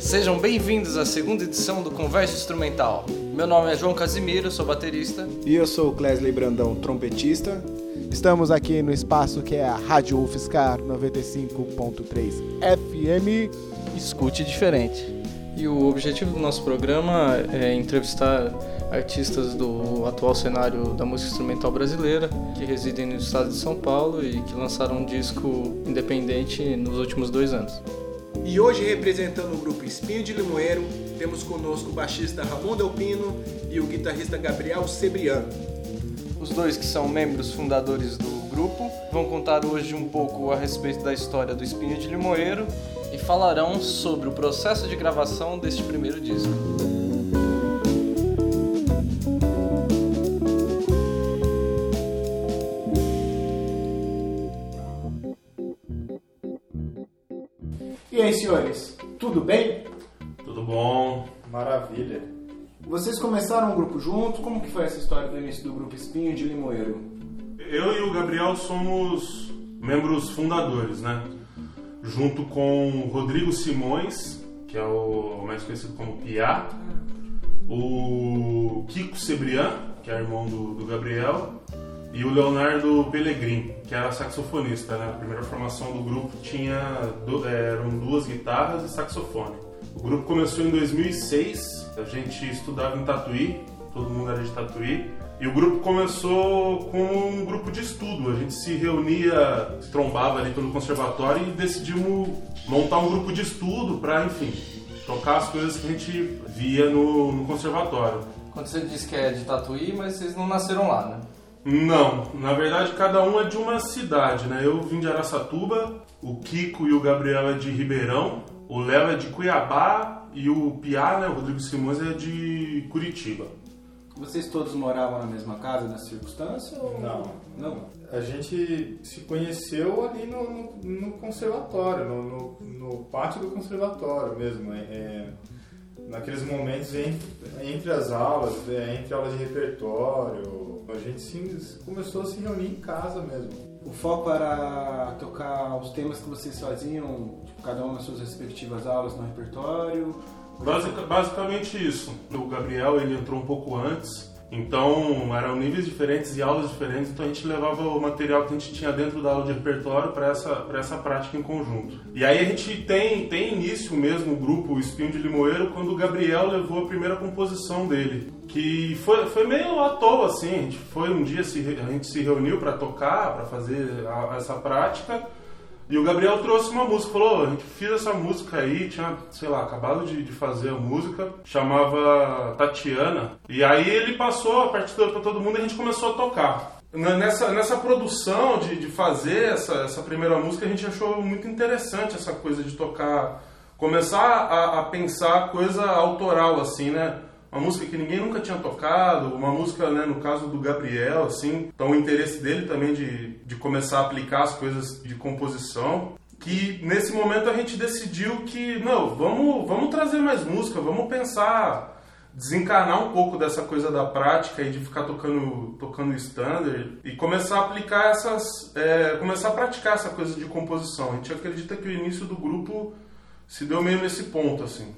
Sejam bem-vindos à segunda edição do Conversa Instrumental. Meu nome é João Casimiro, sou baterista. E eu sou o Clesley Brandão, trompetista. Estamos aqui no espaço que é a Rádio UFSCar 95.3 FM. Escute diferente. E o objetivo do nosso programa é entrevistar artistas do atual cenário da música instrumental brasileira que residem no estado de São Paulo e que lançaram um disco independente nos últimos dois anos. E hoje, representando o grupo Espinho de Limoeiro, temos conosco o baixista Ramon Delpino e o guitarrista Gabriel Sebriano. Os dois que são membros fundadores do grupo vão contar hoje um pouco a respeito da história do Espinho de Limoeiro e falarão sobre o processo de gravação deste primeiro disco. E aí, senhores, tudo bem? Tudo bom? Maravilha. Vocês começaram um grupo junto? Como que foi essa história do início do grupo Espinho de Limoeiro? Eu e o Gabriel somos membros fundadores, né? Junto com o Rodrigo Simões, que é o mais conhecido como Piá, o Kiko Sebrian, que é irmão do, do Gabriel, e o Leonardo Pellegrin, que era saxofonista, né? A primeira formação do grupo tinha eram duas guitarras e saxofone. O grupo começou em 2006, a gente estudava em Tatuí, todo mundo era de Tatuí, e o grupo começou como um grupo de estudo. A gente se reunia, se trombava ali pelo conservatório e decidimos montar um grupo de estudo para, enfim, tocar as coisas que a gente via no, no conservatório. Quando você diz que é de Tatuí, mas vocês não nasceram lá, né? Não, na verdade cada um é de uma cidade, né? Eu vim de Araçatuba, o Kiko e o Gabriel é de Ribeirão, o Léo é de Cuiabá e o Piá, né, o Rodrigo Simões é de Curitiba. Vocês todos moravam na mesma casa nessa circunstância? Ou... Não. Não? A gente se conheceu ali no, no, no conservatório, no, no, no, pátio do conservatório mesmo. É, é naqueles momentos entre, entre as aulas, é, entre aulas de repertório, a gente se, começou a se reunir em casa mesmo. O foco era tocar os temas que vocês faziam, cada um nas suas respectivas aulas no repertório? Basic, basicamente isso. O Gabriel ele entrou um pouco antes, então eram níveis diferentes e aulas diferentes, então a gente levava o material que a gente tinha dentro da aula de repertório para essa, essa prática em conjunto. E aí a gente tem, tem início mesmo o grupo Espinho de Limoeiro quando o Gabriel levou a primeira composição dele, que foi, foi meio à toa assim, foi um dia, a gente se reuniu para tocar, para fazer a, essa prática, e o Gabriel trouxe uma música, falou, a gente fez essa música aí, tinha, sei lá, acabado de, de fazer a música, chamava Tatiana. E aí ele passou a partitura para todo mundo e a gente começou a tocar. Nessa, nessa produção de, de fazer essa, essa primeira música, a gente achou muito interessante essa coisa de tocar, começar a, a pensar coisa autoral, assim, né? Uma música que ninguém nunca tinha tocado, uma música, né, no caso do Gabriel, assim, então o interesse dele também de, de começar a aplicar as coisas de composição, que nesse momento a gente decidiu que, não, vamos, vamos trazer mais música, vamos pensar, desencarnar um pouco dessa coisa da prática e de ficar tocando, tocando standard e começar a aplicar essas, é, começar a praticar essa coisa de composição. A gente acredita que o início do grupo se deu meio nesse ponto, assim.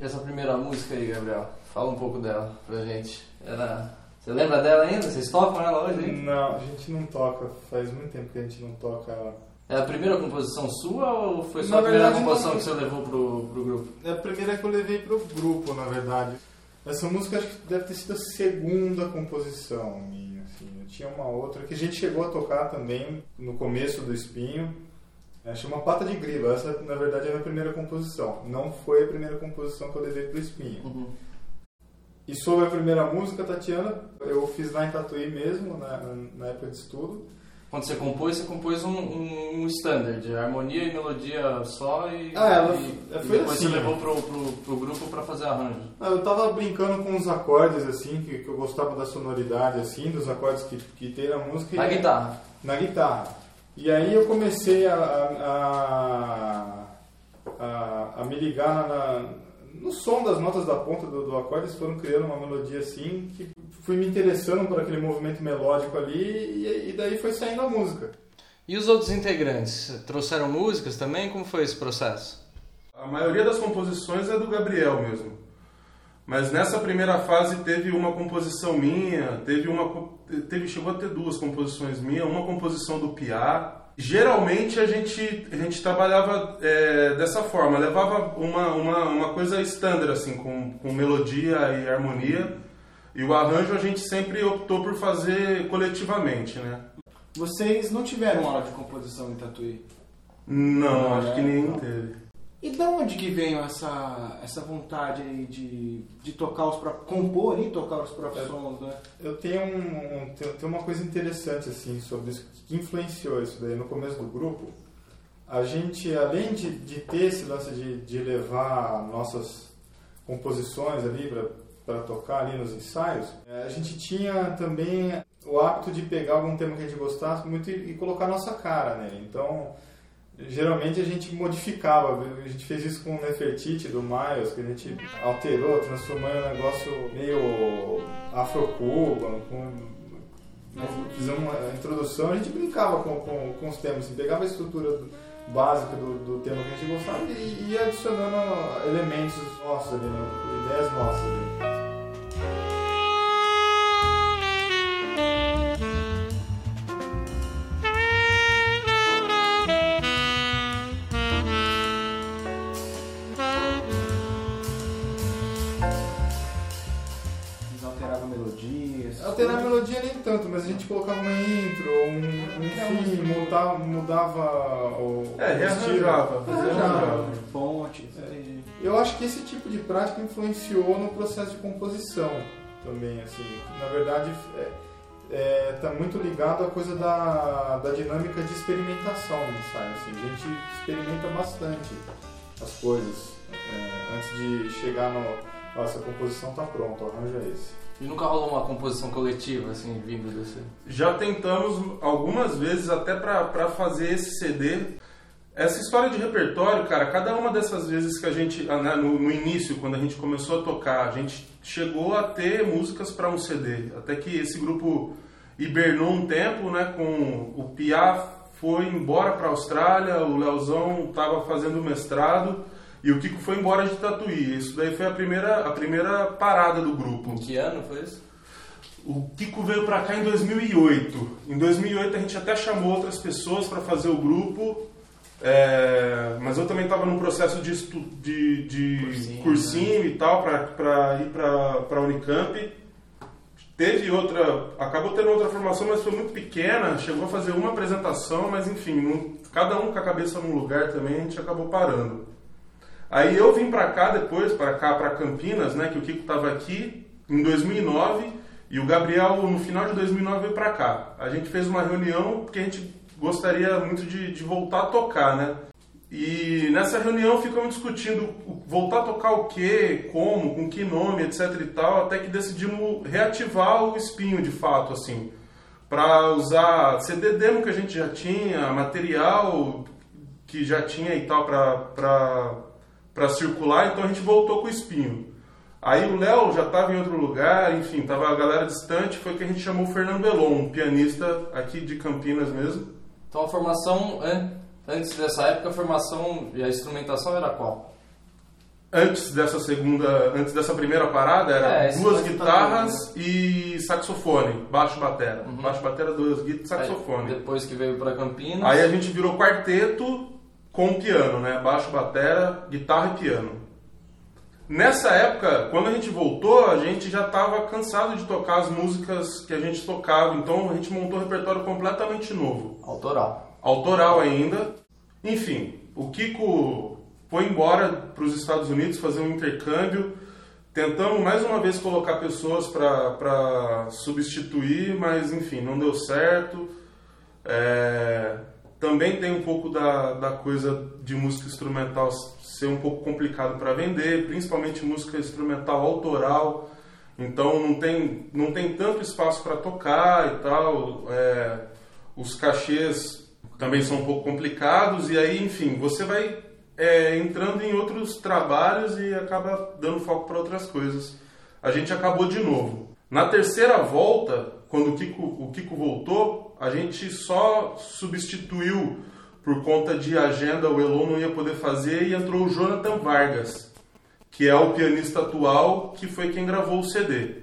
E essa primeira música aí, Gabriel? Fala um pouco dela pra gente. Era... Você lembra dela ainda? Vocês tocam ela hoje? Hein? Não, a gente não toca. Faz muito tempo que a gente não toca ela. É a primeira composição sua ou foi só a primeira composição não... que você levou pro, pro grupo? É a primeira que eu levei pro grupo, na verdade. Essa música acho que deve ter sido a segunda composição minha. Assim. Eu tinha uma outra que a gente chegou a tocar também no começo do Espinho. É, chama Pata de Grila. Essa, na verdade, é a minha primeira composição. Não foi a primeira composição que eu levei pro Espinho. Uhum. E sobre a primeira música, Tatiana, eu fiz lá em Tatuí mesmo, na, na época de estudo. Quando você compôs, você compôs um, um, um standard, harmonia e melodia só e, ah, ela, e, foi e depois assim, você levou pro, pro, pro grupo para fazer arranjo. Ah, eu tava brincando com os acordes, assim, que, que eu gostava da sonoridade, assim, dos acordes que, que tem na música. Na guitarra? Na guitarra. E aí eu comecei a, a, a, me ligar na, no som das notas da ponta do, do acorde, eles foram criando uma melodia assim, que fui me interessando por aquele movimento melódico ali, e, e daí foi saindo a música. E os outros integrantes? Trouxeram músicas também? Como foi esse processo? A maioria das composições é do Gabriel mesmo. Mas nessa primeira fase teve uma composição minha, teve uma teve chegou a ter duas composições minhas, uma composição do Piá. Geralmente a gente a gente trabalhava é, dessa forma, levava uma, uma, uma coisa estándar assim, com, com melodia e harmonia. E o arranjo a gente sempre optou por fazer coletivamente, né? Vocês não tiveram aula de composição em Tatuí? Não, não acho é, que nenhum teve. E da onde que veio essa, essa vontade aí de, de tocar os próprios, compor e tocar os próprios sons, né? Eu tenho, um, um, tenho uma coisa interessante assim sobre isso, que influenciou isso daí no começo do grupo. A gente, além de, de ter esse lance de, de levar nossas composições ali para tocar ali nos ensaios, é, a gente tinha também o hábito de pegar algum tema que a gente gostasse muito e, e colocar nossa cara nele. Então, geralmente a gente modificava. A gente fez isso com o Nefertiti do Miles, que a gente alterou, transformou em um negócio meio afro-cuba, com fizemos uma introdução, a gente brincava com, com, com os temas, assim, pegava a estrutura básica do, do tema que a gente gostava e ia adicionando elementos nossos ali, né? ideias nossas ali. Alterar a melodia nem tanto, mas a gente colocava uma intro, um, um fim, mudava, mudava o, é, rearranjava, rearranjava. Fonte. É. Eu acho que esse tipo de prática influenciou no processo de composição também, assim. Na verdade, é, é, tá muito ligado à coisa da, da dinâmica de experimentação no ensaio. Assim. A gente experimenta bastante as coisas é, antes de chegar no. Nossa, a composição está pronta, o arranjo é esse. E nunca rolou uma composição coletiva, assim, vindo desse? Já tentamos algumas vezes até para fazer esse CD. Essa história de repertório, cara, cada uma dessas vezes que a gente, ah, né, no, no início, quando a gente começou a tocar, a gente chegou a ter músicas para um CD. Até que esse grupo hibernou um tempo, né, com o Piaf foi embora para a Austrália, o Leozão estava fazendo mestrado e o Kiko foi embora de Tatuí. Isso daí foi a primeira, a primeira parada do grupo. Em que ano foi isso? O Kiko veio pra cá em 2008. Em 2008 a gente até chamou outras pessoas para fazer o grupo, é, mas eu também estava num processo de, estu, de, de cursinho, cursinho né? e tal, para ir para a Unicamp. Teve outra, acabou tendo outra formação, mas foi muito pequena. Chegou a fazer uma apresentação, mas enfim, cada um com a cabeça num lugar também, a gente acabou parando. Aí eu vim para cá depois, para cá, para Campinas, né, que o Kiko estava aqui em 2009 e o Gabriel no final de 2009 veio para cá. A gente fez uma reunião porque a gente gostaria muito de, de voltar a tocar, né? E nessa reunião ficamos discutindo voltar a tocar o que, como, com que nome, etc e tal, até que decidimos reativar o espinho de fato, assim, para usar CD demo que a gente já tinha, material que já tinha e tal para para circular, então a gente voltou com o espinho. Aí o Léo já estava em outro lugar, enfim, tava a galera distante, foi que a gente chamou o Fernando Elon, um pianista aqui de Campinas mesmo. Então a formação, antes dessa época, a formação e a instrumentação era qual? Antes dessa segunda, antes dessa primeira parada, era é, duas guitarras e saxofone, baixo batera. Uhum. Baixo batera, duas guitarras e saxofone. Aí, depois que veio para Campinas. Aí a gente virou quarteto com piano, né? Baixo, batera, guitarra e piano. Nessa época, quando a gente voltou, a gente já estava cansado de tocar as músicas que a gente tocava, então a gente montou um repertório completamente novo. Autoral. Autoral ainda. Enfim, o Kiko foi embora para os Estados Unidos fazer um intercâmbio. Tentamos mais uma vez colocar pessoas para substituir, mas enfim, não deu certo. É... Também tem um pouco da, da coisa de música instrumental ser um pouco complicado para vender, principalmente música instrumental autoral. Então não tem, não tem tanto espaço para tocar e tal. É, os cachês também são um pouco complicados. E aí, enfim, você vai é, entrando em outros trabalhos e acaba dando foco para outras coisas. A gente acabou de novo. Na terceira volta, quando o Kiko, o Kiko voltou, a gente só substituiu por conta de agenda, o Elon não ia poder fazer e entrou o Jonathan Vargas, que é o pianista atual, que foi quem gravou o CD.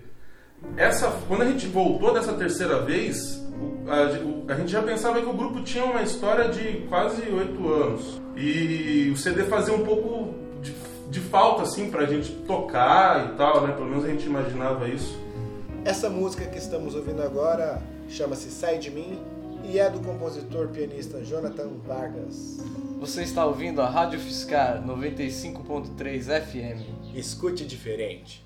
Essa, quando a gente voltou dessa terceira vez, a, a, gente já pensava que o grupo tinha uma história de quase oito anos. E o CD fazia um pouco de, de falta, assim, pra gente tocar e tal, né? Pelo menos a gente imaginava isso. Essa música que estamos ouvindo agora chama-se Sai de Mim e é do compositor pianista Jonathan Vargas. Você está ouvindo a Rádio Fiscar 95.3 FM. Escute diferente.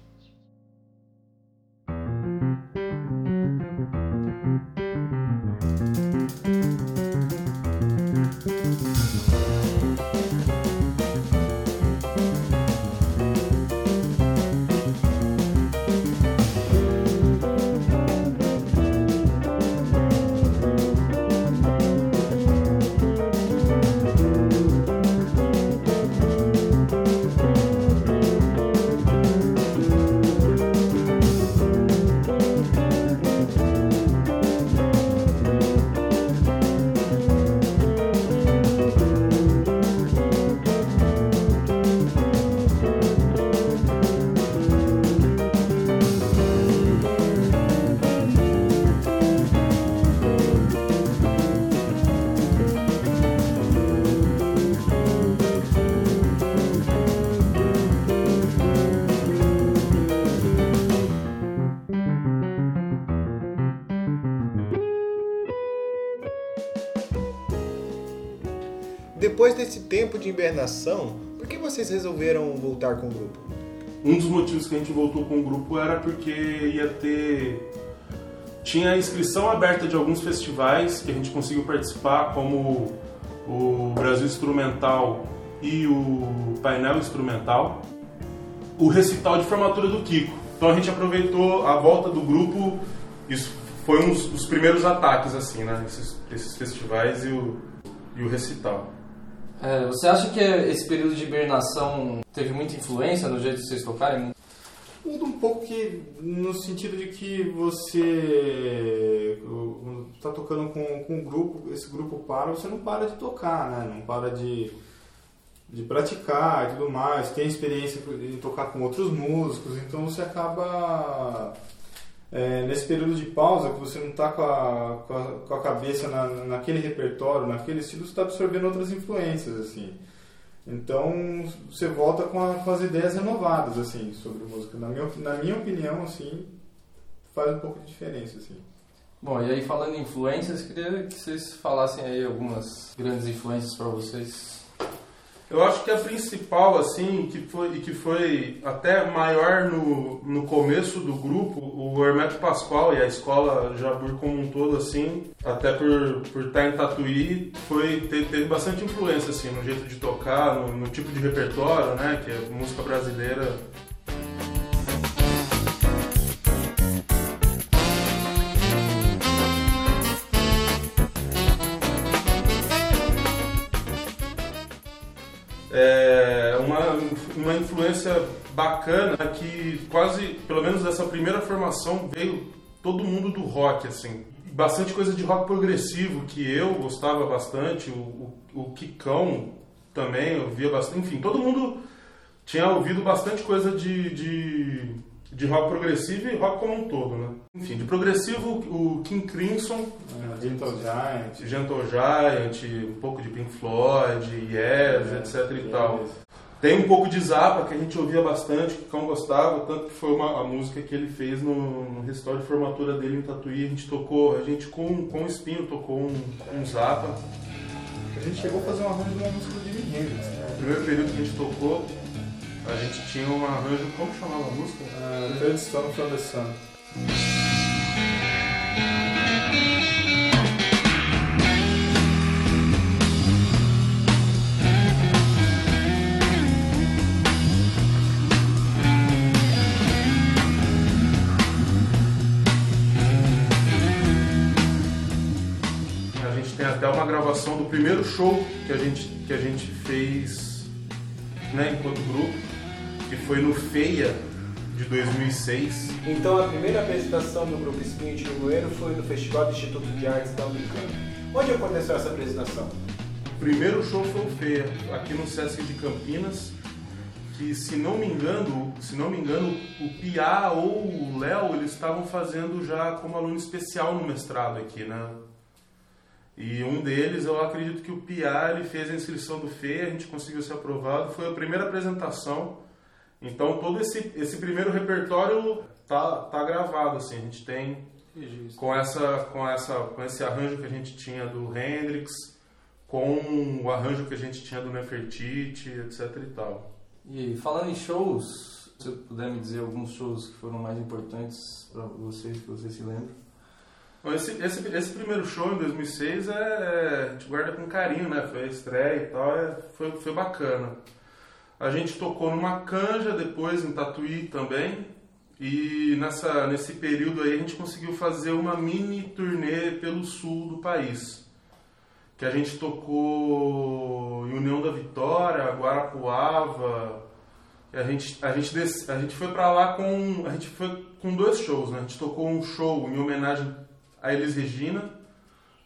Depois desse tempo de hibernação, por que vocês resolveram voltar com o grupo? Um dos motivos que a gente voltou com o grupo era porque ia ter. Tinha inscrição aberta de alguns festivais que a gente conseguiu participar, como o Brasil Instrumental e o Painel Instrumental. O recital de formatura do Kiko. Então a gente aproveitou a volta do grupo, isso foi um dos primeiros ataques, assim, né? Esses, esses festivais e o, e o recital. É, você acha que esse período de hibernação teve muita influência no jeito de vocês tocarem? Muda um pouco que, no sentido de que você está tocando com, com um grupo, esse grupo para, você não para de tocar, né? Não para de, de praticar e tudo mais. Tem experiência em tocar com outros músicos, então você acaba é, nesse período de pausa, que você não está com a, com, com a cabeça na, naquele repertório, naquele estilo, você está absorvendo outras influências, assim. Então, você volta com, a, com, as ideias renovadas, assim, sobre música. Na minha, na minha opinião, assim, faz um pouco de diferença, assim. Bom, e aí falando em influências, queria que vocês falassem aí algumas grandes influências para vocês eu acho que a principal, assim, que foi, que foi até maior no, no começo do grupo, o Hermeto Pascoal e a escola Jabur como um todo, assim, até por, por estar em Tatuí, foi, teve, teve bastante influência, assim, no jeito de tocar, no, no tipo de repertório, né, que é música brasileira uma, uma influência bacana que quase, pelo menos dessa primeira formação, veio todo mundo do rock, assim. Bastante coisa de rock progressivo que eu gostava bastante, o, o, o Kikão também, eu via bastante. Enfim, todo mundo tinha ouvido bastante coisa de, de, de rock progressivo e rock como um todo, né? Enfim, de progressivo, o King Crimson, uh, Gentle Giant, Gentle Giant, um pouco de Pink Floyd, Yes, é, etc e tal. Tem um pouco de Zappa, que a gente ouvia bastante, que o Cão gostava, tanto que foi uma, a música que ele fez no, no restauro de formatura dele em Tatuí. A gente tocou, a gente com, com o Espinho tocou um, um Zappa. A gente chegou a fazer um arranjo de uma música de Hendrix. Né? No primeiro período que a gente tocou, a gente tinha um arranjo, como chamava a música? Uh, Third Stone from the Sun. Primeiro show que a gente, que a gente fez né, enquanto grupo, que foi no FEIA de 2006. Então a primeira apresentação do Grupo de Limoeiro foi no Festival do Instituto de Artes da Unicamp. Onde aconteceu essa apresentação? O primeiro show foi o FEIA, aqui no Sesc de Campinas, que se não me engano, se não me engano, o Pia ou o Léo, eles estavam fazendo já como aluno especial no mestrado aqui, né? E um deles, eu acredito que o Pia, ele fez a inscrição do FEIA, a gente conseguiu ser aprovado, foi a primeira apresentação. Então todo esse, esse primeiro repertório tá, tá gravado, assim, a gente tem com essa com essa com esse arranjo que a gente tinha do Hendrix, com o arranjo que a gente tinha do Nefertiti, etc e tal. E falando em shows, se você puder me dizer alguns shows que foram mais importantes para vocês, que vocês se lembram? Esse, esse, esse, primeiro show em 2006 é, é, a gente guarda com carinho, né? Foi a estreia e tal, é, foi, foi bacana. A gente tocou numa canja depois em Tatuí também. E nessa, nesse período aí a gente conseguiu fazer uma mini turnê pelo sul do país. Que a gente tocou em União da Vitória, Guarapuava. a gente, a gente, a gente foi para lá com. A gente foi com dois shows, né? A gente tocou um show em homenagem a Elis Regina,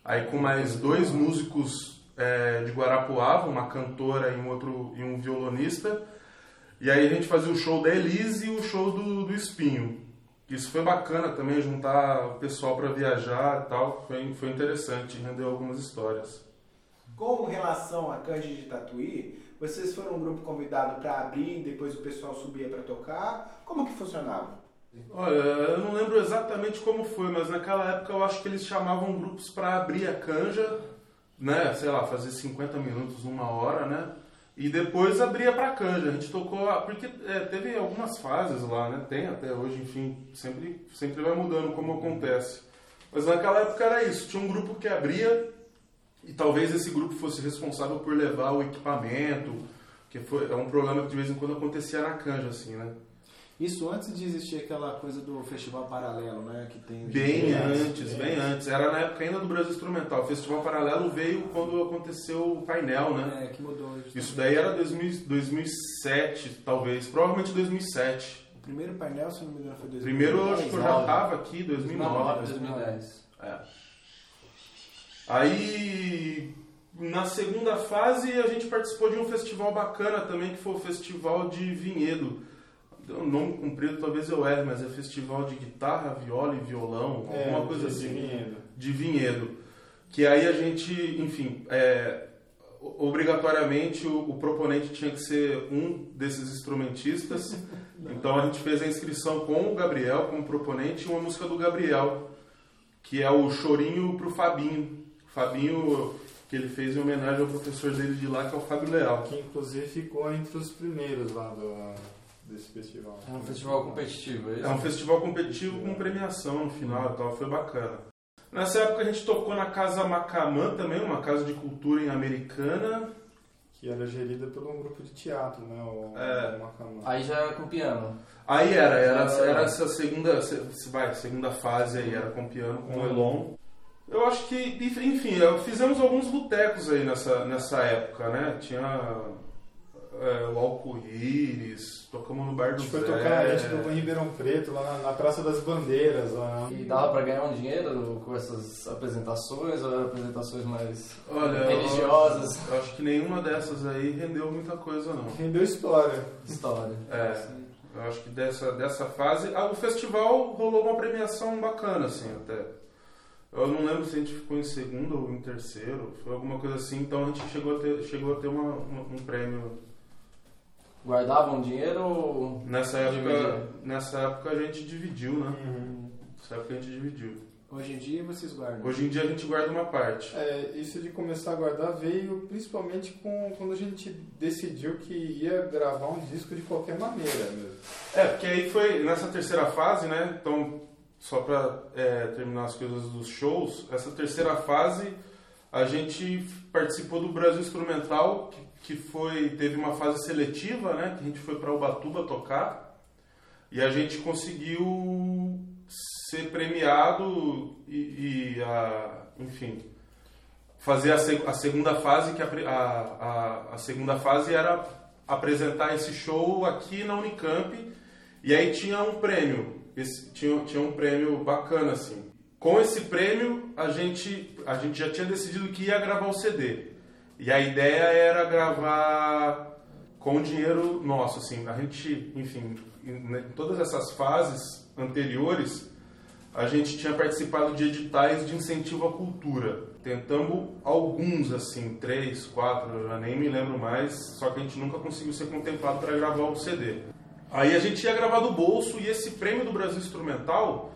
aí com mais dois músicos é, de Guarapuava, uma cantora e um outro e um violonista. E aí a gente fazia o show da Elise e o show do, do Espinho. Isso foi bacana também, juntar o pessoal para viajar e tal. Foi, foi interessante, rendeu algumas histórias. Com relação a Cândido de Tatuí, vocês foram um grupo convidado para abrir depois o pessoal subia para tocar? Como que funcionava? Olha, eu não lembro exatamente como foi, mas naquela época eu acho que eles chamavam grupos para abrir a canja, né? Sei lá, fazer 50 minutos, uma hora, né? E depois abria para canja. A gente tocou, porque é, teve algumas fases lá, né? Tem até hoje, enfim, sempre, sempre vai mudando como acontece. Mas naquela época era isso, tinha um grupo que abria e talvez esse grupo fosse responsável por levar o equipamento, que foi é um problema que de vez em quando acontecia na canja, assim, né? Isso antes de existir aquela coisa do festival paralelo, né? Que tem bem antes, bem antes. Era na época ainda do Brasil Instrumental. O festival paralelo veio quando aconteceu o painel, né? É, que mudou. Justamente. Isso daí era 2000, 2007, talvez. Provavelmente 2007. O primeiro painel, se não me engano, foi 2010. Primeiro eu acho que eu já estava aqui, 2009. 2010. É. Aí na segunda fase a gente participou de um festival bacana também, que foi o Festival de Vinhedo um nome comprido talvez eu erre, mas é festival de guitarra, viola e violão, é, alguma coisa de assim. Vinhedo. De vinhedo. Que aí a gente, enfim, é, obrigatoriamente o, o, proponente tinha que ser um desses instrumentistas. então a gente fez a inscrição com o Gabriel como proponente e uma música do Gabriel, que é o Chorinho pro Fabinho. Fabinho que ele fez em homenagem ao professor dele de lá, que é o Fábio Leal. Que inclusive ficou entre os primeiros lá do, desse festival. É um festival competitivo, é isso? É um festival competitivo com premiação no final e tal, foi bacana. Nessa época a gente tocou na Casa Macamã também, uma casa de cultura em Americana. Que era gerida por um grupo de teatro, né? O, é. o Macamã. Aí já era com piano. Aí era, era, era essa segunda, vai, segunda fase aí, era com piano, com o Elon. Eu acho que, enfim, fizemos alguns botecos aí nessa, nessa época, né? Tinha é, o Alco-Íris, tocamos no Bar do A gente foi tocar, a gente tocou em Ribeirão Preto, lá na, na Praça das Bandeiras. Lá. E dava pra ganhar um dinheiro com essas apresentações ou eram apresentações mais Olha, religiosas? Eu, eu acho que nenhuma dessas aí rendeu muita coisa, não. Rendeu história. História. É. Eu acho que dessa, dessa fase. Ah, o festival rolou uma premiação bacana, assim, até. Eu não lembro se a gente ficou em segundo ou em terceiro, foi alguma coisa assim, então a gente chegou a ter, chegou a ter uma, uma um prêmio Guardavam dinheiro nessa época Nessa época a gente dividiu, né? Uhum. Nessa época a gente dividiu. Hoje em dia vocês guardam? Hoje em dia a gente guarda uma parte. É, isso de começar a guardar veio principalmente com, quando a gente decidiu que ia gravar um disco de qualquer maneira mesmo. É, porque aí foi nessa terceira fase, né? Então, só para é, terminar as coisas dos shows, essa terceira fase a gente participou do Brasil Instrumental, que que foi teve uma fase seletiva, né? Que a gente foi para Ubatuba tocar e a gente conseguiu ser premiado e, e a, enfim fazer a, a, segunda fase que a, a, a, segunda fase era apresentar esse show aqui na Unicamp e aí tinha um prêmio, esse, tinha, tinha um prêmio bacana assim. Com esse prêmio a gente a gente já tinha decidido que ia gravar o CD e a ideia era gravar com dinheiro nosso assim. A gente, enfim, em todas essas fases anteriores a gente tinha participado de editais de incentivo à cultura. Tentamos alguns, assim, três, quatro, eu já nem me lembro mais, só que a gente nunca conseguiu ser contemplado para gravar o CD. Aí a gente ia gravar do bolso e esse prêmio do Brasil Instrumental,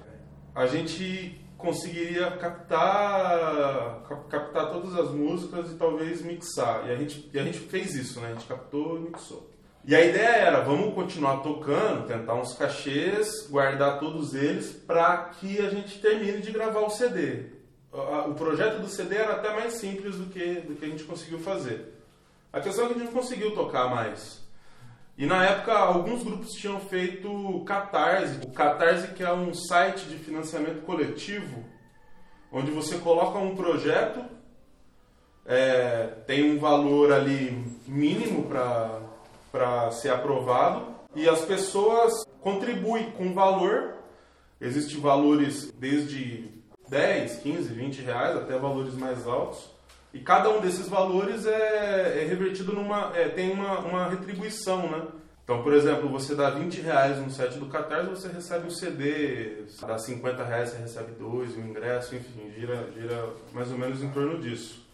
a gente conseguiria captar captar todas as músicas e talvez mixar. E a gente, e a gente fez isso, né? A gente captou e mixou. E a ideia era, vamos continuar tocando, tentar uns cachês, guardar todos eles para que a gente termine de gravar o CD. O projeto do CD era até mais simples do que, do que a gente conseguiu fazer. A questão é que a gente não conseguiu tocar mais. E na época, alguns grupos tinham feito Catarse. O Catarse que é um site de financiamento coletivo, onde você coloca um projeto, é, tem um valor ali mínimo para ser aprovado e as pessoas contribuem com valor. Existem valores desde 10, 15, 20 reais até valores mais altos. E cada um desses valores é, é revertido numa. É, tem uma, uma retribuição, né? Então, por exemplo, você dá 20 reais no site do Catarse, você recebe um CD, dá 50 reais, você recebe dois, um ingresso, enfim, gira, gira mais ou menos em torno disso.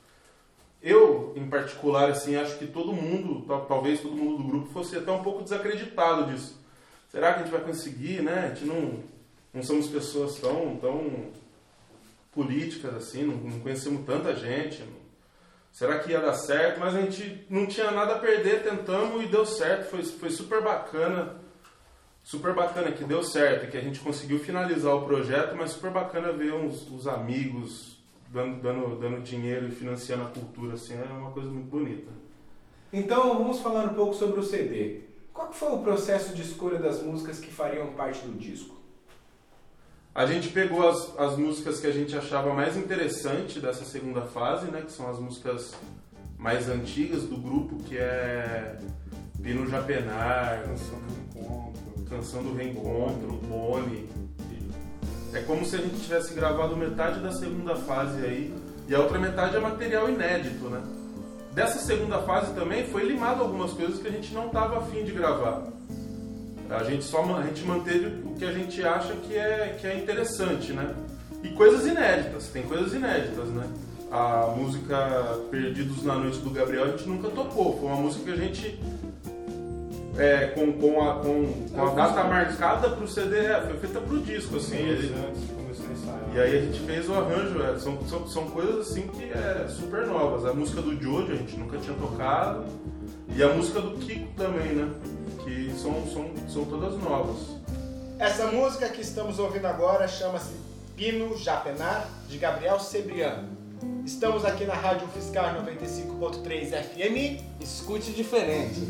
Eu, em particular, assim, acho que todo mundo, talvez todo mundo do grupo, fosse até um pouco desacreditado disso. Será que a gente vai conseguir, né? A gente não, não somos pessoas tão, tão políticas assim, não, não conhecemos tanta gente. Não, será que ia dar certo? Mas a gente não tinha nada a perder, tentamos e deu certo. Foi, foi super bacana. Super bacana que deu certo, que a gente conseguiu finalizar o projeto, mas super bacana ver uns, os amigos, dando, dando, dando dinheiro e financiando a cultura, assim, é uma coisa muito bonita. Então, vamos falar um pouco sobre o CD. Qual foi o processo de escolha das músicas que fariam parte do disco? A gente pegou as, as músicas que a gente achava mais interessante dessa segunda fase, né, que são as músicas mais antigas do grupo, que é Pino Japenar, Canção do Reencontro, Canção do Reencontro, Boni, é como se a gente tivesse gravado metade da segunda fase aí e a outra metade é material inédito, né? Dessa segunda fase também foi limado algumas coisas que a gente não estava afim de gravar. A gente só a gente manteve o que a gente acha que é, que é interessante, né? E coisas inéditas, tem coisas inéditas, né? A música Perdidos na Noite do Gabriel a gente nunca tocou, foi uma música que a gente é, com, com, a, com, com a data marcada pro CD, é, foi feita pro disco, assim. Ele, e aí a gente fez o arranjo, é, são, são, são coisas assim que é super novas. A música do Jojo a gente nunca tinha tocado, e a música do Kiko também, né? Que são, são, são todas novas. Essa música que estamos ouvindo agora chama-se Pino Japenar, de Gabriel Sebriano. Estamos aqui na Rádio Fiscal 95.3 FM. Escute diferente.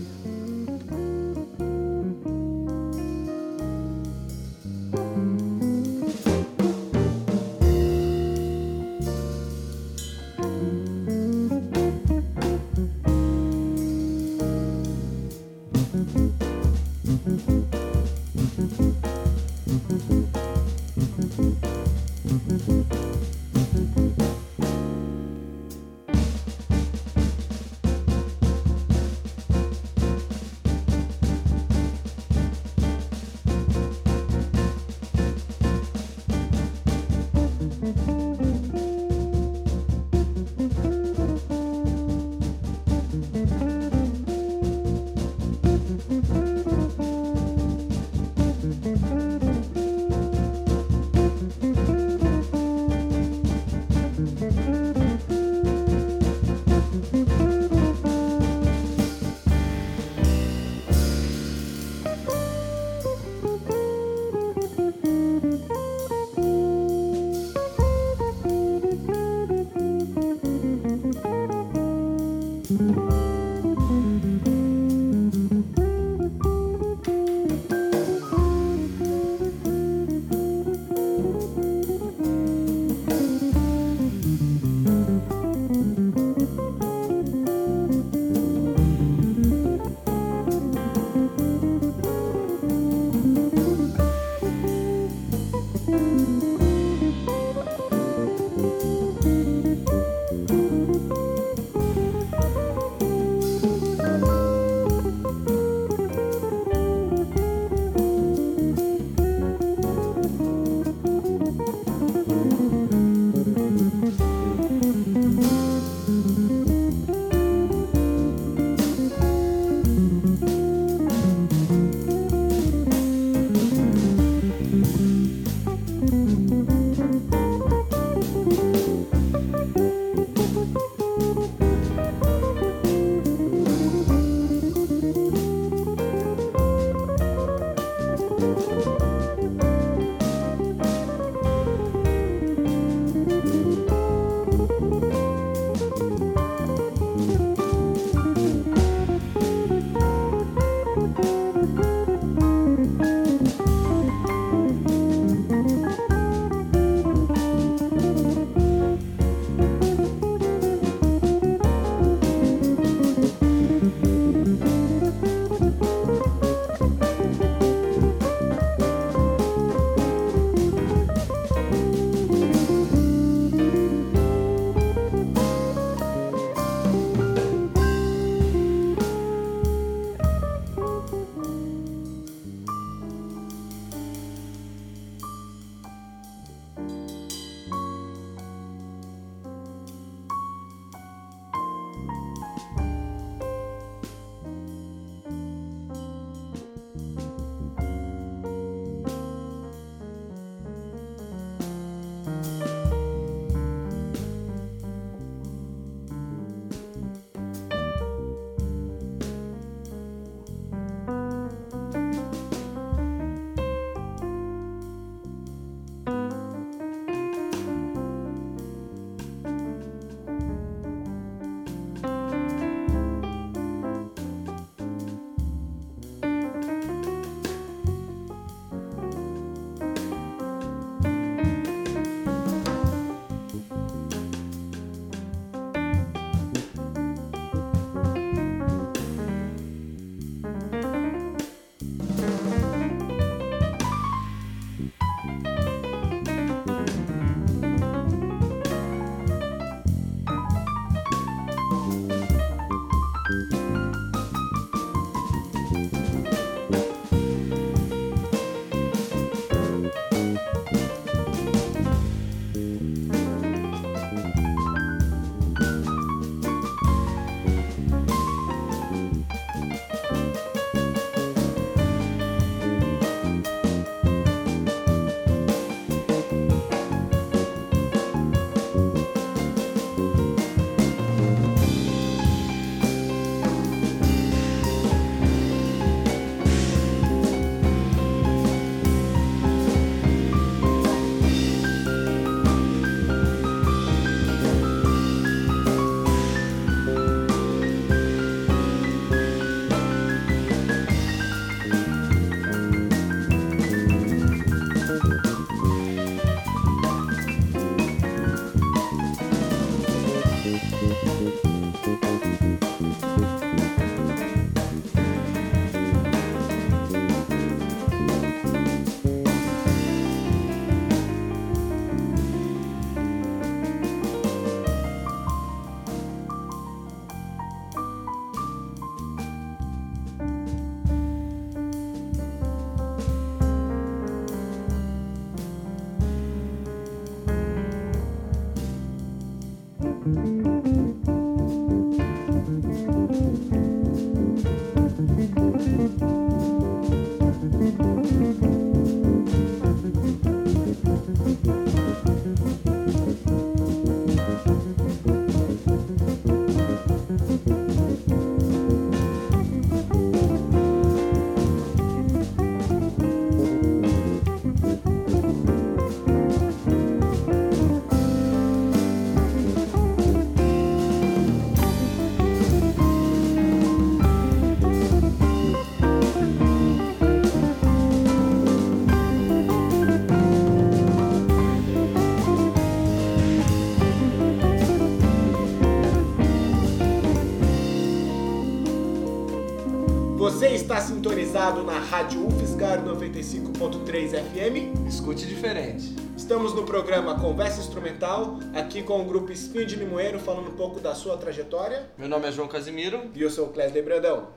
Você está sintonizado na Rádio UFSCar 95.3 FM? Escute diferente. Estamos no programa Conversa Instrumental, aqui com o grupo Espinho de Limoeiro, falando um pouco da sua trajetória. Meu nome é João Casimiro. E eu sou o Cléber Brandão.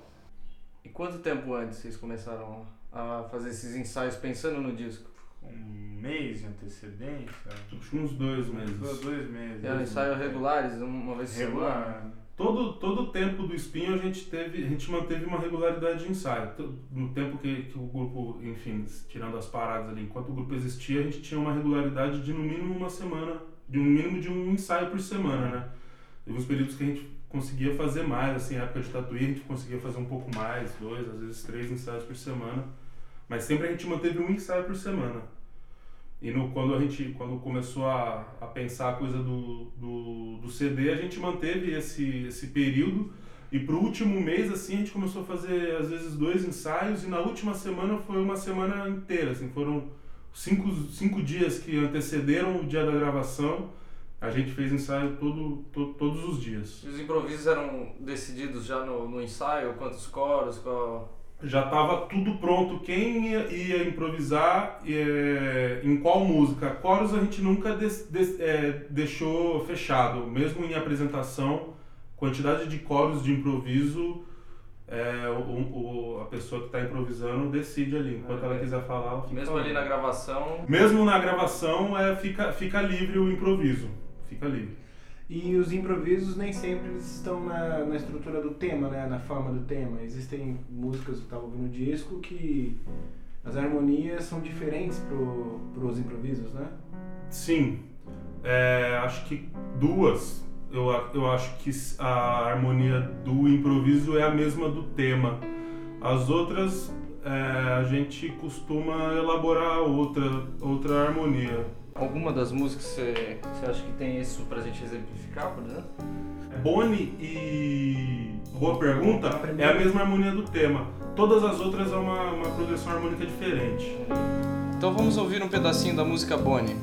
E quanto tempo antes vocês começaram a fazer esses ensaios pensando no disco? Um mês de antecedência? Acho uns dois meses. Dois, dois meses. Eram ensaios regulares, uma vez por semana? Todo, todo o tempo do espinho a gente teve, a gente manteve uma regularidade de ensaio. No tempo que, que o grupo, enfim, tirando as paradas ali, enquanto o grupo existia, a gente tinha uma regularidade de no mínimo uma semana, de um mínimo de um ensaio por semana, né? Teve uns períodos que a gente conseguia fazer mais, assim, época de tatuí a gente conseguia fazer um pouco mais, dois, às vezes três ensaios por semana. Mas sempre a gente manteve um ensaio por semana. E no, quando a gente quando começou a, a pensar a coisa do, do, do CD, a gente manteve esse, esse período. E pro último mês, assim, a gente começou a fazer, às vezes, dois ensaios. E na última semana foi uma semana inteira, assim, foram cinco, cinco dias que antecederam o dia da gravação. A gente fez ensaio todo, to, todos os dias. Os improvisos eram decididos já no, no ensaio? Quantos coros? Qual... Já estava tudo pronto. Quem ia, ia improvisar é, em qual música? Coros a gente nunca des, des, é, deixou fechado. Mesmo em apresentação, quantidade de coros de improviso, é, o, o, a pessoa que está improvisando decide ali. Enquanto ela quiser falar, Mesmo ali na gravação? Mesmo na gravação, é, fica, fica livre o improviso. Fica livre. E os improvisos nem sempre eles estão na, na estrutura do tema, né? na forma do tema. Existem músicas que eu ouvindo no disco que as harmonias são diferentes para os improvisos, né? Sim. É, acho que duas. Eu, eu acho que a harmonia do improviso é a mesma do tema. As outras é, a gente costuma elaborar outra, outra harmonia. Alguma das músicas você, você acha que tem isso pra gente exemplificar, por exemplo? Bonnie e Boa Pergunta é a mesma harmonia do tema. Todas as outras é uma, uma progressão harmônica diferente. Então vamos ouvir um pedacinho da música Bonnie.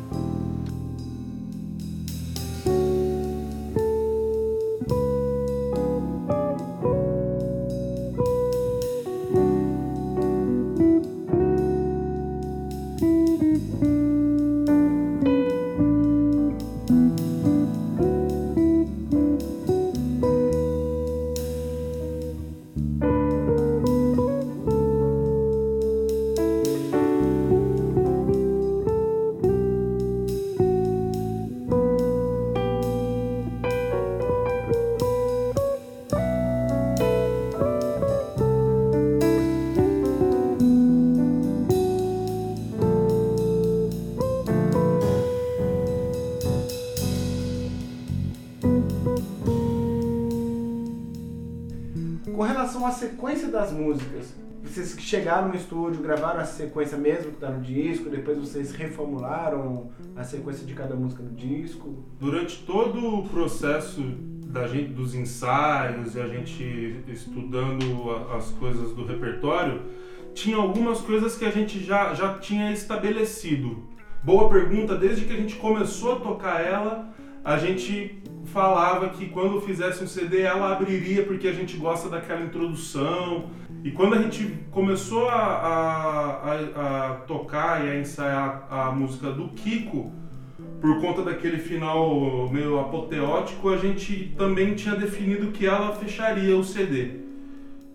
Das músicas, vocês chegaram no estúdio, gravaram a sequência mesmo que está no disco, depois vocês reformularam a sequência de cada música no disco? Durante todo o processo da gente, dos ensaios e a gente estudando as coisas do repertório, tinha algumas coisas que a gente já, já tinha estabelecido. Boa pergunta, desde que a gente começou a tocar ela, a gente falava que quando fizesse um CD ela abriria porque a gente gosta daquela introdução. E quando a gente começou a, a, a, a tocar e a ensaiar a música do Kiko, por conta daquele final meio apoteótico, a gente também tinha definido que ela fecharia o CD.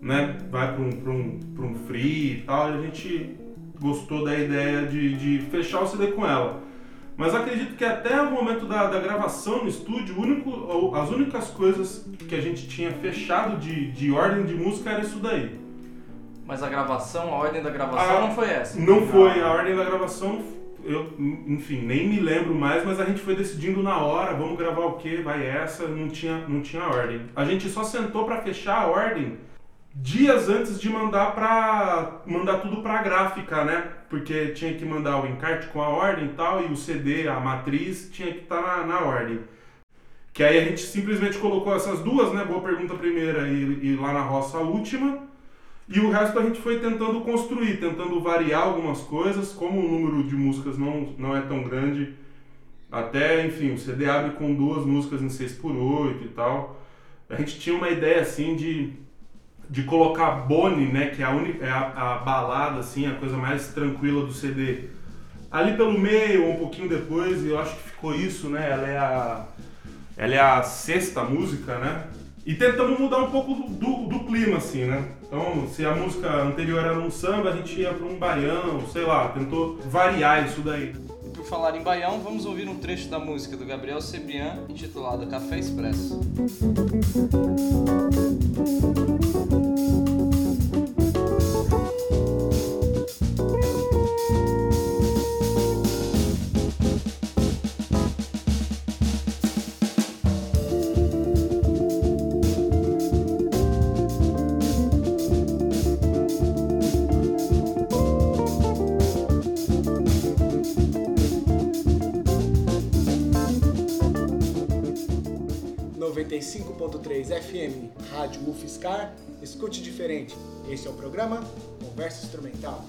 Né? Vai para um, um, um free e tal, e a gente gostou da ideia de, de fechar o CD com ela. Mas acredito que até o momento da, da gravação no estúdio, único, as únicas coisas que a gente tinha fechado de, de ordem de música era isso daí. Mas a gravação, a ordem da gravação a, não foi essa? Não foi, a ordem da gravação, eu, enfim, nem me lembro mais, mas a gente foi decidindo na hora, vamos gravar o que, vai essa, não tinha, não tinha ordem. A gente só sentou para fechar a ordem dias antes de mandar para mandar tudo para gráfica, né? Porque tinha que mandar o encarte com a ordem e tal, e o CD, a matriz, tinha que estar tá na, na, ordem. Que aí a gente simplesmente colocou essas duas, né? Boa pergunta primeira e, e lá na roça a última. E o resto a gente foi tentando construir, tentando variar algumas coisas, como o número de músicas não, não é tão grande. Até, enfim, o CD abre com duas músicas em 6 por 8 e tal. A gente tinha uma ideia assim de de colocar Bonnie, né, que é a, uni, é a, a balada, assim, a coisa mais tranquila do CD, ali pelo meio, ou um pouquinho depois, eu acho que ficou isso, né? Ela é a, ela é a sexta música, né? E tentamos mudar um pouco do, do, clima, assim, né? Então, se a música anterior era um samba, a gente ia para um baião, sei lá, tentou variar isso daí. E por falar em baião, vamos ouvir um trecho da música do Gabriel Cebrian, intitulada Café Expresso. 95.3 FM, Rádio UFSCar, escute diferente. Esse é o programa Conversa Instrumental.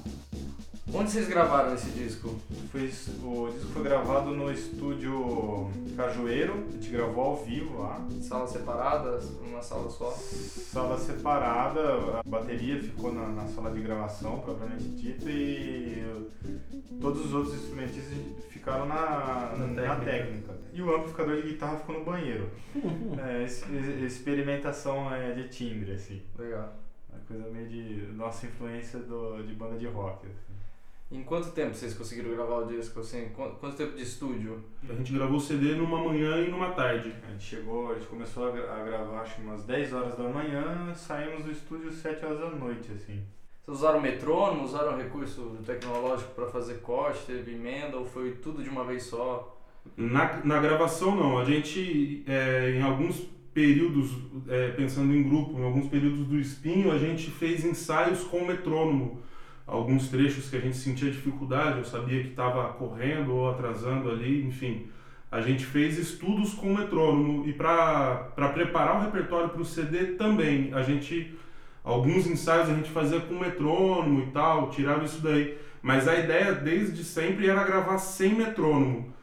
Onde vocês gravaram esse disco? Foi, o disco foi gravado no estúdio Cajueiro, a gente gravou ao vivo lá. Sala separada, uma sala só? Sala separada, a bateria ficou na, na sala de gravação, propriamente dita, e todos os outros instrumentistas ficaram na, na, técnica. na técnica. E o amplificador de guitarra ficou no banheiro. é, experimentação é, de timbre, assim. Legal. Uma coisa meio de nossa influência do, de banda de rock. Em quanto tempo vocês conseguiram gravar o disco? Assim, quanto tempo de estúdio? A gente gravou o CD numa manhã e numa tarde. A gente chegou, a gente começou a, gravar acho que umas 10 horas da manhã, saímos do estúdio 7 horas da noite, assim. Vocês usaram metrônomo, usaram recurso tecnológico para fazer corte, teve emenda ou foi tudo de uma vez só? Na, na gravação não, a gente é, em alguns períodos, é, pensando em grupo, em alguns períodos do espinho, a gente fez ensaios com metrônomo alguns trechos que a gente sentia dificuldade, eu sabia que estava correndo ou atrasando ali, enfim. A gente fez estudos com o metrônomo e para preparar o repertório para o CD também. A gente alguns ensaios a gente fazia com metrônomo e tal, tirava isso daí. Mas a ideia desde sempre era gravar sem metrônomo.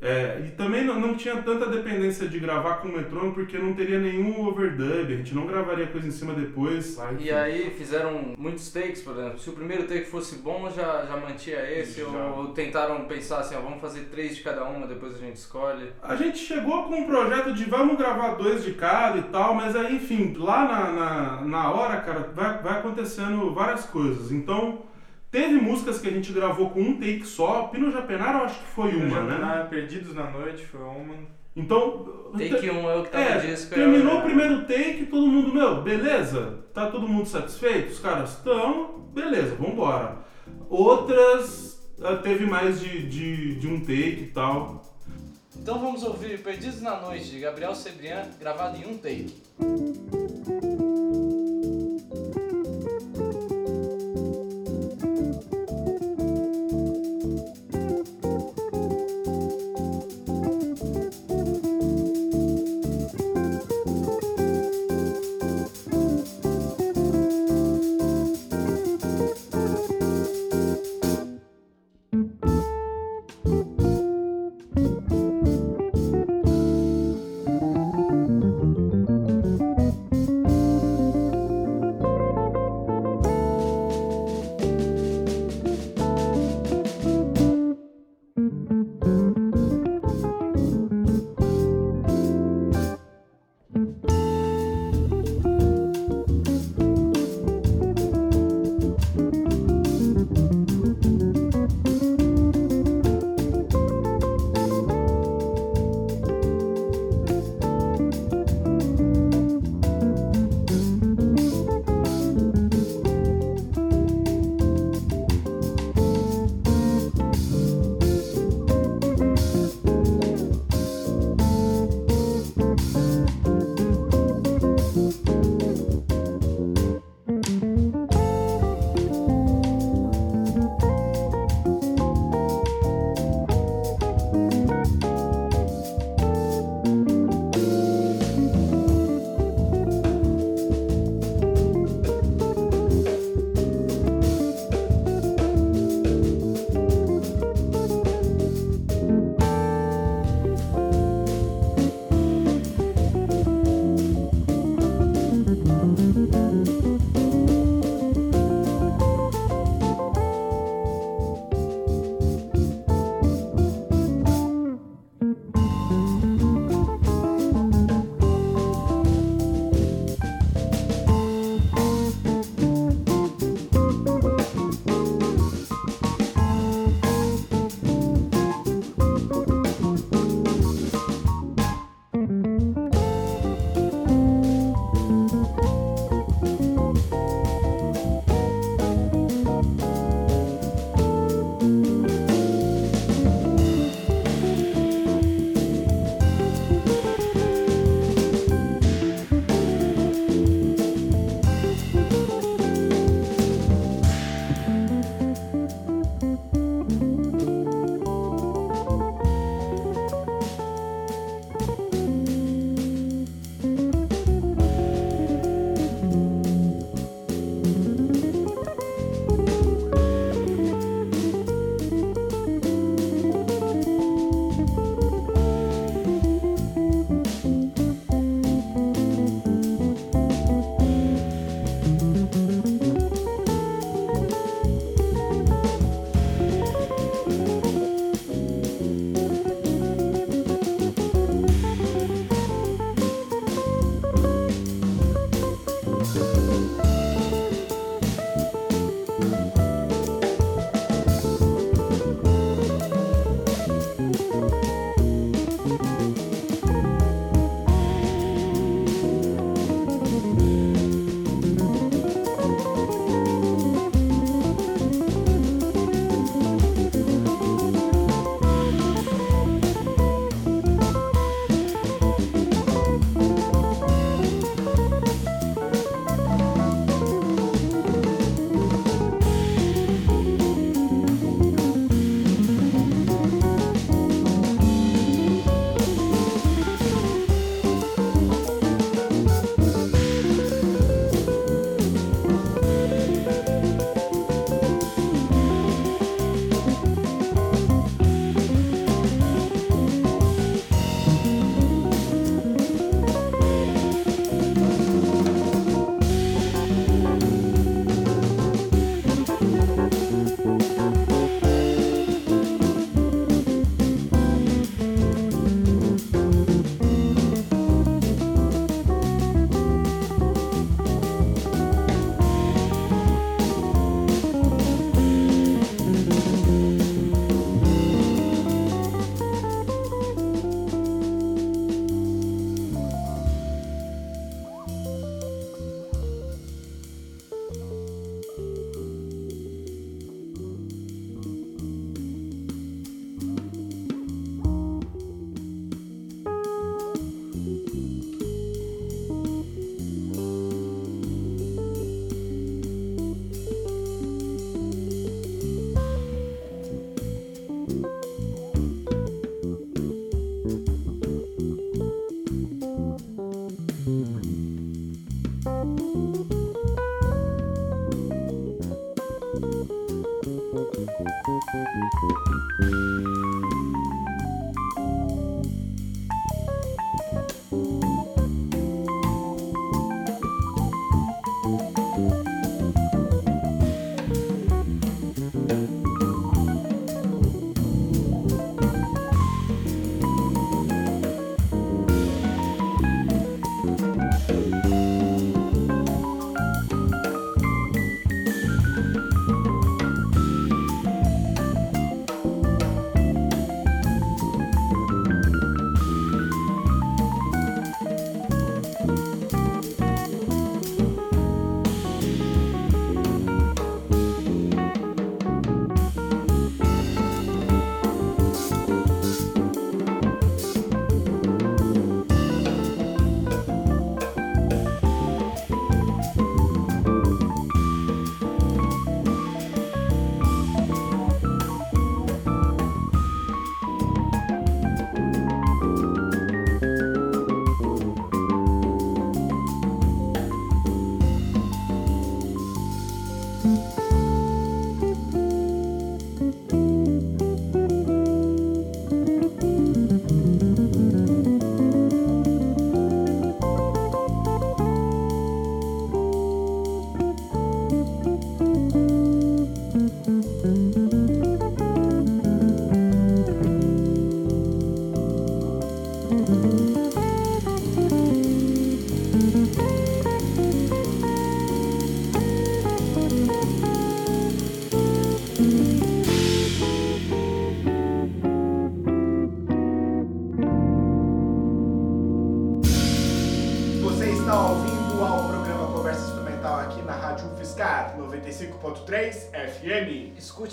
É, e também não, não, tinha tanta dependência de gravar com o metrônomo porque não teria nenhum overdub, a gente não gravaria coisa em cima depois. E aí fizeram muitos takes, por exemplo. Se o primeiro take fosse bom, já, já mantinha esse, já. ou tentaram pensar assim, ó, vamos fazer três de cada uma, depois a gente escolhe. A gente chegou com um projeto de vamos gravar dois de cada e tal, mas aí, enfim, lá na, na, na hora, cara, vai, vai acontecendo várias coisas. Então Teve músicas que a gente gravou com um take só. Pino Japenara eu acho que foi Pino uma, né? Perdidos na Noite foi uma. Então. Take 1 um é o que tá é, disco. Terminou é... o primeiro take, todo mundo, meu, beleza? Tá todo mundo satisfeito? Os caras estão, beleza, vambora. Outras ah, teve mais de, de, de um take e tal. Então vamos ouvir Perdidos na Noite de Gabriel Cebrian, gravado em um take.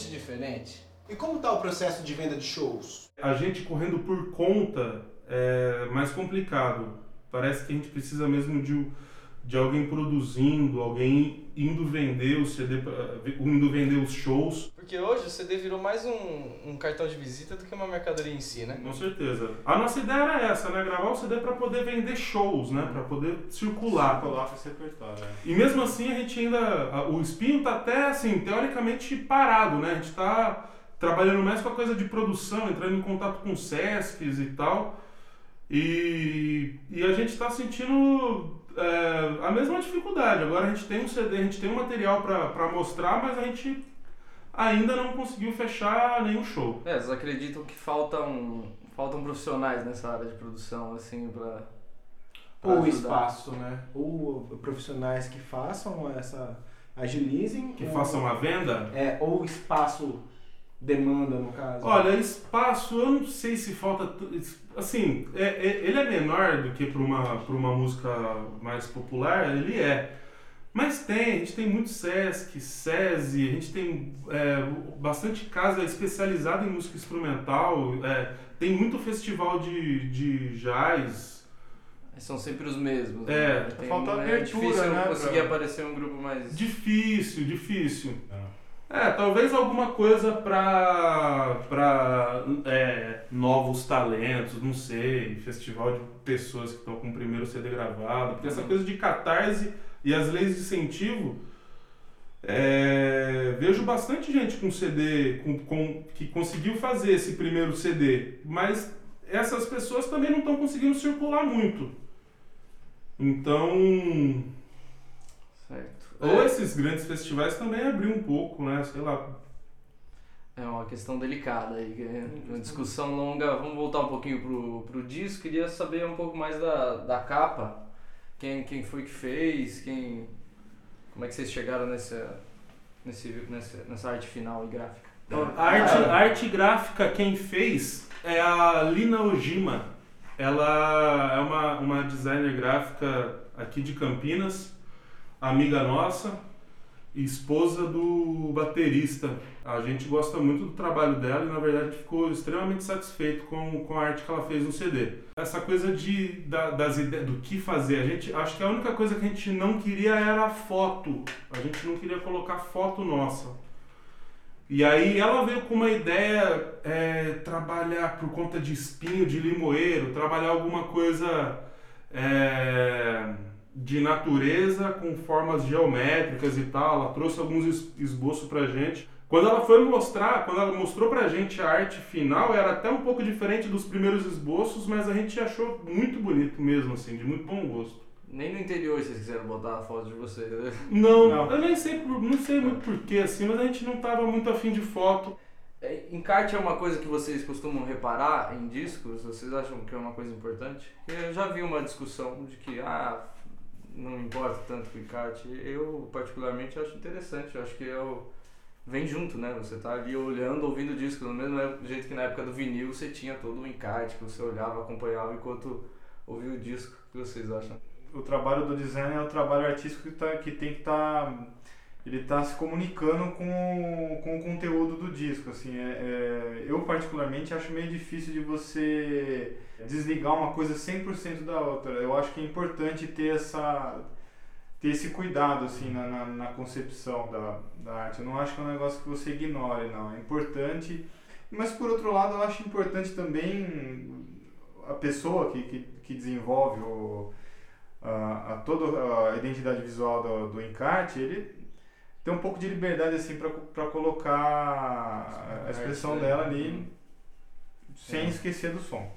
Diferente. E como está o processo de venda de shows? A gente correndo por conta é mais complicado. Parece que a gente precisa mesmo de, de alguém produzindo, alguém indo vender o CD, indo vender os shows. Porque hoje o CD virou mais um, um cartão de visita do que uma mercadoria em si, né? Com certeza. A nossa ideia era essa, né? Gravar o CD para poder vender shows, né? Para poder circular. Circular esse repertório. É. E mesmo assim a gente ainda. O espinho tá até assim, teoricamente parado, né? A gente tá trabalhando mais com a coisa de produção, entrando em contato com SESCs e tal. E, e a gente está sentindo é, a mesma dificuldade. Agora a gente tem um CD, a gente tem um material para mostrar, mas a gente ainda não conseguiu fechar nenhum show. É, vocês acreditam que faltam, faltam profissionais nessa área de produção, assim, para. Ou espaço, né? Ou profissionais que façam essa. agilizem. Que ou, façam a venda? É, ou espaço demanda, no caso? Olha, espaço, eu não sei se falta. Assim, é, é, ele é menor do que para uma, uma música mais popular, ele é. Mas tem, a gente tem muito SESC, SESI, a gente tem é, bastante casa especializada em música instrumental, é, tem muito festival de, de jazz. São sempre os mesmos. É, né? tem, falta é abertura, difícil né, conseguir pra- aparecer um grupo mais. Difícil, difícil. É. É, talvez alguma coisa pra, pra é, novos talentos, não sei, festival de pessoas que estão com o primeiro CD gravado, porque essa coisa de catarse e as leis de incentivo, é, vejo bastante gente com CD, com, com, que conseguiu fazer esse primeiro CD, mas essas pessoas também não estão conseguindo circular muito. Então, Certo. ou É, esses grandes festivais também abrir um pouco, né? Sei lá, é uma questão delicada aí, que é uma discussão longa. Vamos voltar um pouquinho pro, pro disco. Queria saber um pouco mais da, da capa. Quem, quem foi que fez, quem. Como é que vocês chegaram nessa, nesse, nessa, nessa arte final e gráfica? A arte, a arte gráfica quem fez é a Lina Ojima. Ela é uma, uma designer gráfica aqui de Campinas, amiga nossa, esposa do baterista. A gente gosta muito do trabalho dela e na verdade ficou extremamente satisfeito com, com a arte que ela fez no CD. Essa coisa de, da- das ideias, do que fazer, a gente acho que a única coisa que a gente não queria era foto. A gente não queria colocar foto nossa. E aí ela veio com uma ideia, é, trabalhar por conta de espinho de limoeiro, trabalhar alguma coisa é, de natureza com formas geométricas e tal. Ela trouxe alguns es- esboços pra gente. Quando ela foi mostrar, quando ela mostrou pra gente a arte final, era até um pouco diferente dos primeiros esboços, mas a gente achou muito bonito mesmo, assim, de muito bom gosto. Nem no interior vocês quiseram botar a foto de vocês, né? Não, Não. eu nem sei, por- não sei muito porquê, assim, mas a gente não tava muito afim de foto. É, Encarte é uma coisa que vocês costumam reparar em discos? Vocês acham que é uma coisa importante? Eu já vi uma discussão de que ah, não importa tanto o encarte. Eu, particularmente, acho interessante. Eu acho que é o... vem junto, né? Você tá ali olhando, ouvindo o disco. Do mesmo jeito que na época do vinil você tinha todo o encarte que você olhava, acompanhava enquanto ouvia o disco. O que vocês acham? o trabalho do design é o trabalho artístico que, tá, que tem que estar ele tá se comunicando com, com o conteúdo do disco assim é, é- eu particularmente acho meio difícil de você desligar uma coisa 100% da outra. Eu acho que é importante ter essa ter esse cuidado assim na, na, na concepção da, da arte. Eu não acho que é um negócio que você ignore não. É importante mas por outro lado eu acho importante também a pessoa que, que, que desenvolve o a, a toda a identidade visual do, do encarte, ele tem um pouco de liberdade assim para colocar a expressão Arte, dela né? ali sem É. esquecer do som.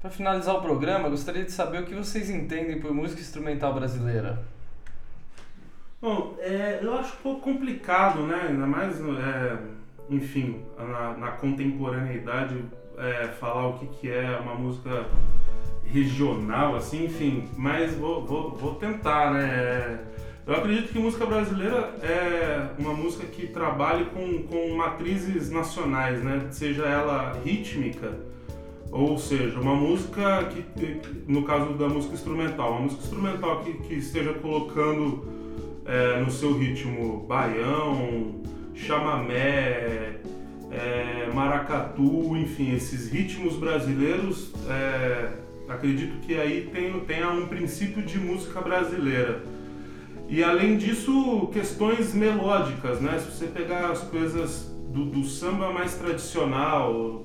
Para finalizar o programa, gostaria de saber o que vocês entendem por música instrumental brasileira. Bom, é, eu acho um pouco complicado, né? Ainda mais, é, enfim, na, na contemporaneidade, é, falar o que, que é uma música regional, assim, enfim. Mas vou, vou, vou tentar, né? Eu acredito que música brasileira é uma música que trabalhe com, com matrizes nacionais, né? Seja ela rítmica, ou seja, uma música que, no caso da música instrumental, uma música instrumental que, que esteja colocando é, no seu ritmo baião, chamamé, é, maracatu, enfim, esses ritmos brasileiros, é, acredito que aí tem, tenha um princípio de música brasileira. E além disso, questões melódicas, né? Se você pegar as coisas do, do samba mais tradicional,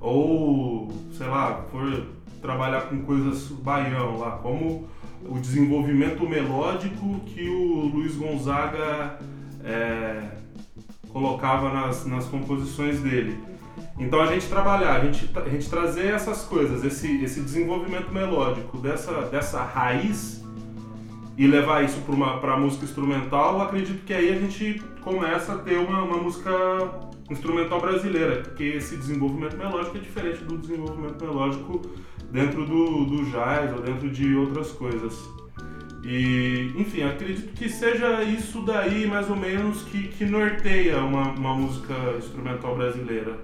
ou sei lá, for trabalhar com coisas baião lá, como o desenvolvimento melódico que o Luiz Gonzaga é, colocava nas, nas composições dele. Então a gente trabalhar, a gente, a gente trazer essas coisas, esse, esse desenvolvimento melódico dessa, dessa raiz e levar isso para música instrumental, acredito que aí a gente começa a ter uma, uma música instrumental brasileira, porque esse desenvolvimento melódico é diferente do desenvolvimento melódico dentro do, do jazz ou dentro de outras coisas. E, enfim, acredito que seja isso daí, mais ou menos, que, que norteia uma, uma música instrumental brasileira.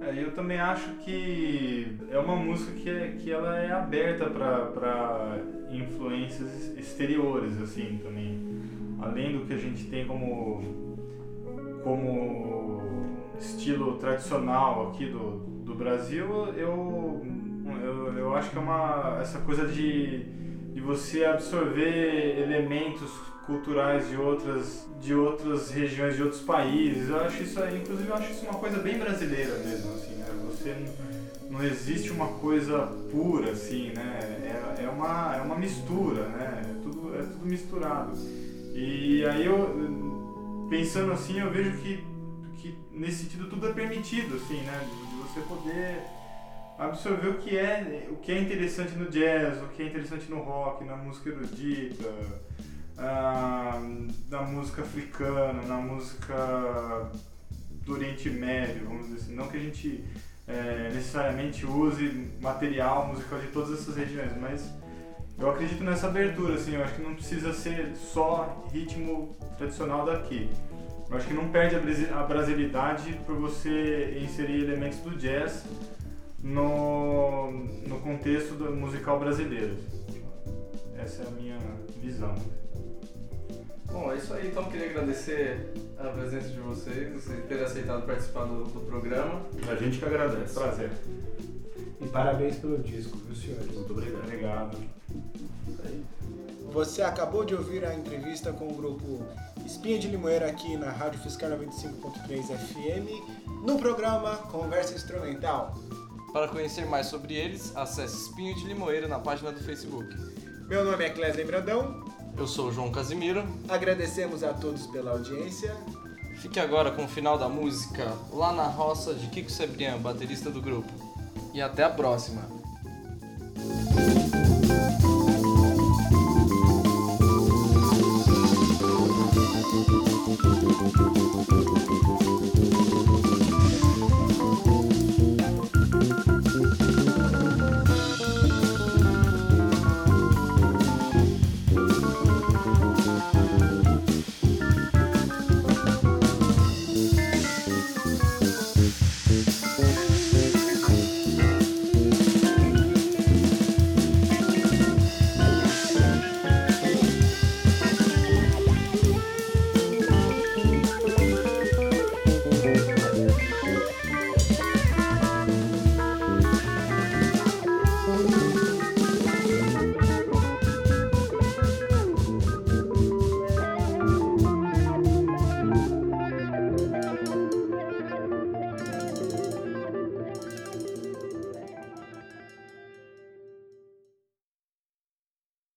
É, eu também acho que é uma música que, é, que ela é aberta para influências exteriores, assim, também. Além do que a gente tem como, como estilo tradicional aqui do, do Brasil, eu, eu, eu acho que é uma, essa coisa de de você absorver elementos culturais de outras de outras regiões de outros países eu acho isso aí inclusive eu acho isso uma coisa bem brasileira mesmo assim né você não, existe uma coisa pura assim né? É, é uma é uma mistura né? É tudo é tudo misturado. E aí eu pensando assim eu vejo que que nesse sentido tudo é permitido assim né? De você poder absorver o que é o que é interessante no jazz, o que é interessante no rock, na música erudita, ah, na música africana, na música do Oriente Médio, vamos dizer assim. Não que a gente é, necessariamente use material musical de todas essas regiões, mas eu acredito nessa abertura, assim, eu acho que não precisa ser só ritmo tradicional daqui. Eu acho que não perde a brasilidade por você inserir elementos do jazz no, no contexto musical brasileiro. Essa é a minha visão. Bom, é isso aí. Então, queria agradecer a presença de vocês, vocês terem aceitado participar do, do programa. A gente que agradece. Prazer. E parabéns pelo disco, viu, senhores? Muito obrigado. Obrigado. Você acabou de ouvir a entrevista com o grupo Espinha de Limoeira aqui na Rádio Fiscal 95.3 FM, no programa Conversa Instrumental. Para conhecer mais sobre eles, acesse Espinho de Limoeiro na página do Facebook. Meu nome é Clesley Brandão. Eu sou o João Casimiro. Agradecemos a todos pela audiência. Fique agora com o final da música Lá na Roça de Kiko Sebrian, baterista do grupo. E até a próxima!